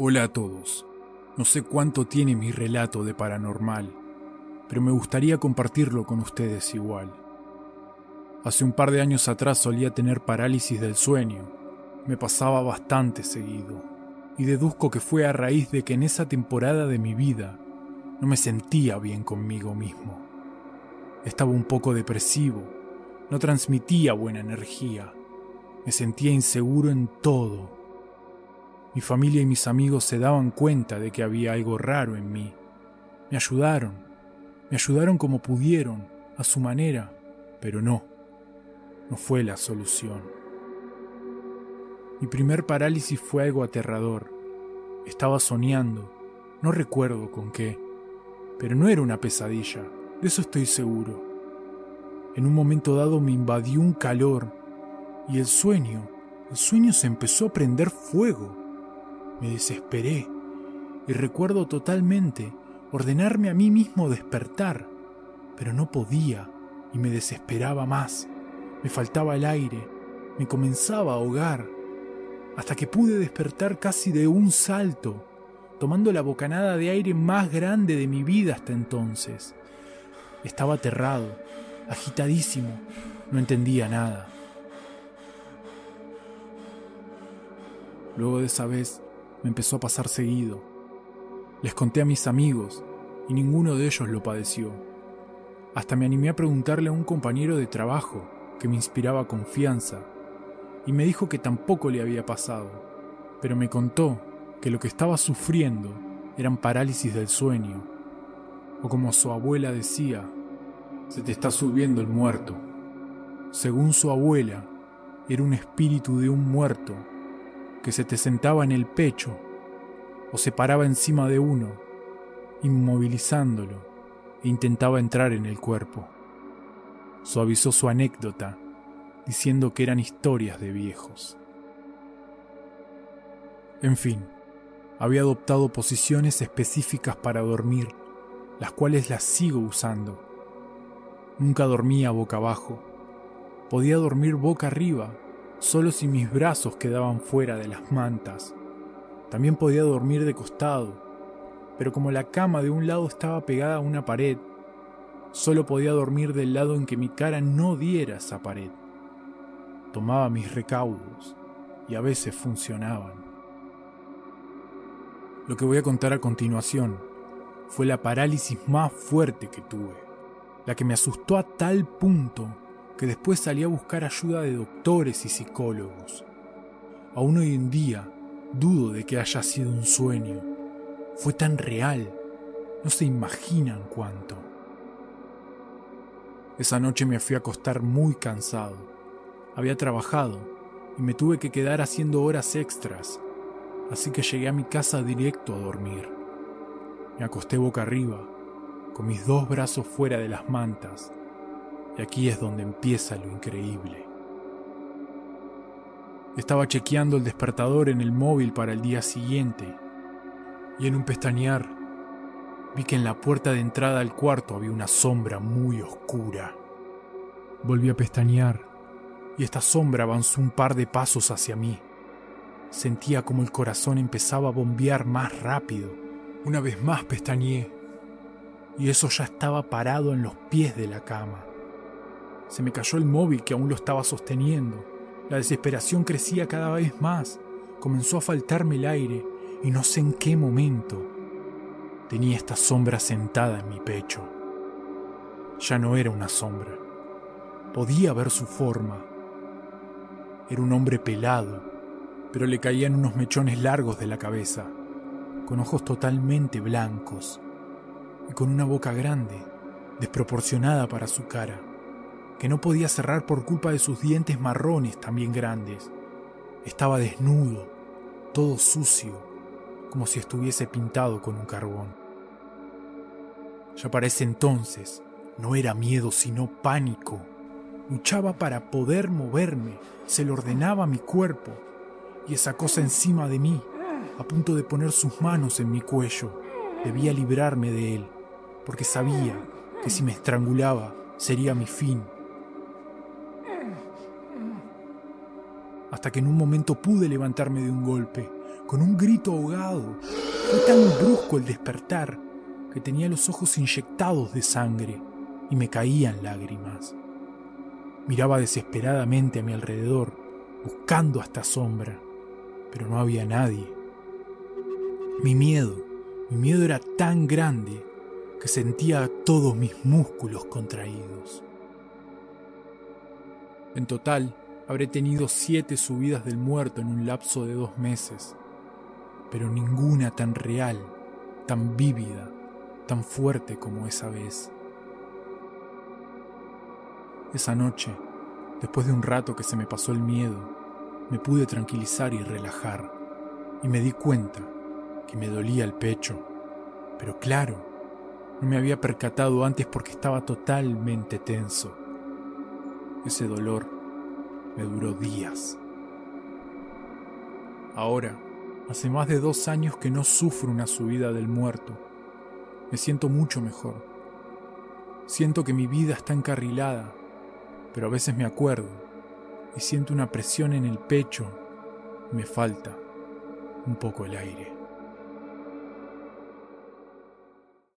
Hola a todos. No sé cuánto tiene mi relato de paranormal, pero me gustaría compartirlo con ustedes igual. Hace un par de años atrás solía tener parálisis del sueño. Me pasaba bastante seguido. Y deduzco que fue a raíz de que en esa temporada de mi vida no me sentía bien conmigo mismo. Estaba un poco depresivo, no transmitía buena energía, me sentía inseguro en todo mi familia y mis amigos se daban cuenta de que había algo raro en mí. Me ayudaron, me ayudaron como pudieron, a su manera, pero no, no fue la solución. Mi primer parálisis fue algo aterrador. Estaba soñando, no recuerdo con qué, pero no era una pesadilla, de eso estoy seguro. En un momento dado me invadió un calor y el sueño, el sueño se empezó a prender fuego. Me desesperé y recuerdo totalmente ordenarme a mí mismo despertar, pero no podía y me desesperaba más. Me faltaba el aire, me comenzaba a ahogar, hasta que pude despertar casi de un salto, tomando la bocanada de aire más grande de mi vida hasta entonces. Estaba aterrado, agitadísimo, no entendía nada. Luego de esa vez me empezó a pasar seguido. Les conté a mis amigos y ninguno de ellos lo padeció. Hasta me animé a preguntarle a un compañero de trabajo que me inspiraba confianza y me dijo que tampoco le había pasado, pero me contó que lo que estaba sufriendo eran parálisis del sueño, o como su abuela decía, se te está subiendo el muerto. Según su abuela, era un espíritu de un muerto que se te sentaba en el pecho o se paraba encima de uno, inmovilizándolo, e intentaba entrar en el cuerpo. Suavizó su anécdota, diciendo que eran historias de viejos. En fin, había adoptado posiciones específicas para dormir, las cuales las sigo usando. Nunca dormía boca abajo. Podía dormir boca arriba solo si mis brazos quedaban fuera de las mantas. También podía dormir de costado, pero como la cama de un lado estaba pegada a una pared, solo podía dormir del lado en que mi cara no diera esa pared. Tomaba mis recaudos y a veces funcionaban. Lo que voy a contar a continuación fue la parálisis más fuerte que tuve, la que me asustó a tal punto que después salí a buscar ayuda de doctores y psicólogos. Aún hoy en día dudo de que haya sido un sueño. Fue tan real, no se imaginan cuánto. Esa noche me fui a acostar muy cansado. Había trabajado y me tuve que quedar haciendo horas extras, así que llegué a mi casa directo a dormir. Me acosté boca arriba, con mis dos brazos fuera de las mantas, y aquí es donde empieza lo increíble. Estaba chequeando el despertador en el móvil para el día siguiente y en un pestañear vi que en la puerta de entrada al cuarto había una sombra muy oscura. Volví a pestañear y esta sombra avanzó un par de pasos hacia mí. Sentía como el corazón empezaba a bombear más rápido. Una vez más pestañeé y eso ya estaba parado en los pies de la cama. Se me cayó el móvil que aún lo estaba sosteniendo. La desesperación crecía cada vez más. Comenzó a faltarme el aire y no sé en qué momento tenía esta sombra sentada en mi pecho. Ya no era una sombra. Podía ver su forma. Era un hombre pelado, pero le caían unos mechones largos de la cabeza, con ojos totalmente blancos y con una boca grande, desproporcionada para su cara que no podía cerrar por culpa de sus dientes marrones también grandes. Estaba desnudo, todo sucio, como si estuviese pintado con un carbón. Ya para ese entonces no era miedo sino pánico. Luchaba para poder moverme, se lo ordenaba mi cuerpo, y esa cosa encima de mí, a punto de poner sus manos en mi cuello, debía librarme de él, porque sabía que si me estrangulaba sería mi fin hasta que en un momento pude levantarme de un golpe, con un grito ahogado. Fue tan brusco el despertar que tenía los ojos inyectados de sangre y me caían lágrimas. Miraba desesperadamente a mi alrededor, buscando hasta sombra, pero no había nadie. Mi miedo, mi miedo era tan grande que sentía todos mis músculos contraídos. En total, habré tenido siete subidas del muerto en un lapso de dos meses, pero ninguna tan real, tan vívida, tan fuerte como esa vez. Esa noche, después de un rato que se me pasó el miedo, me pude tranquilizar y relajar, y me di cuenta que me dolía el pecho, pero claro, no me había percatado antes porque estaba totalmente tenso. Ese dolor me duró días. Ahora, hace más de dos años que no sufro una subida del muerto. Me siento mucho mejor. Siento que mi vida está encarrilada, pero a veces me acuerdo y siento una presión en el pecho me falta un poco el aire.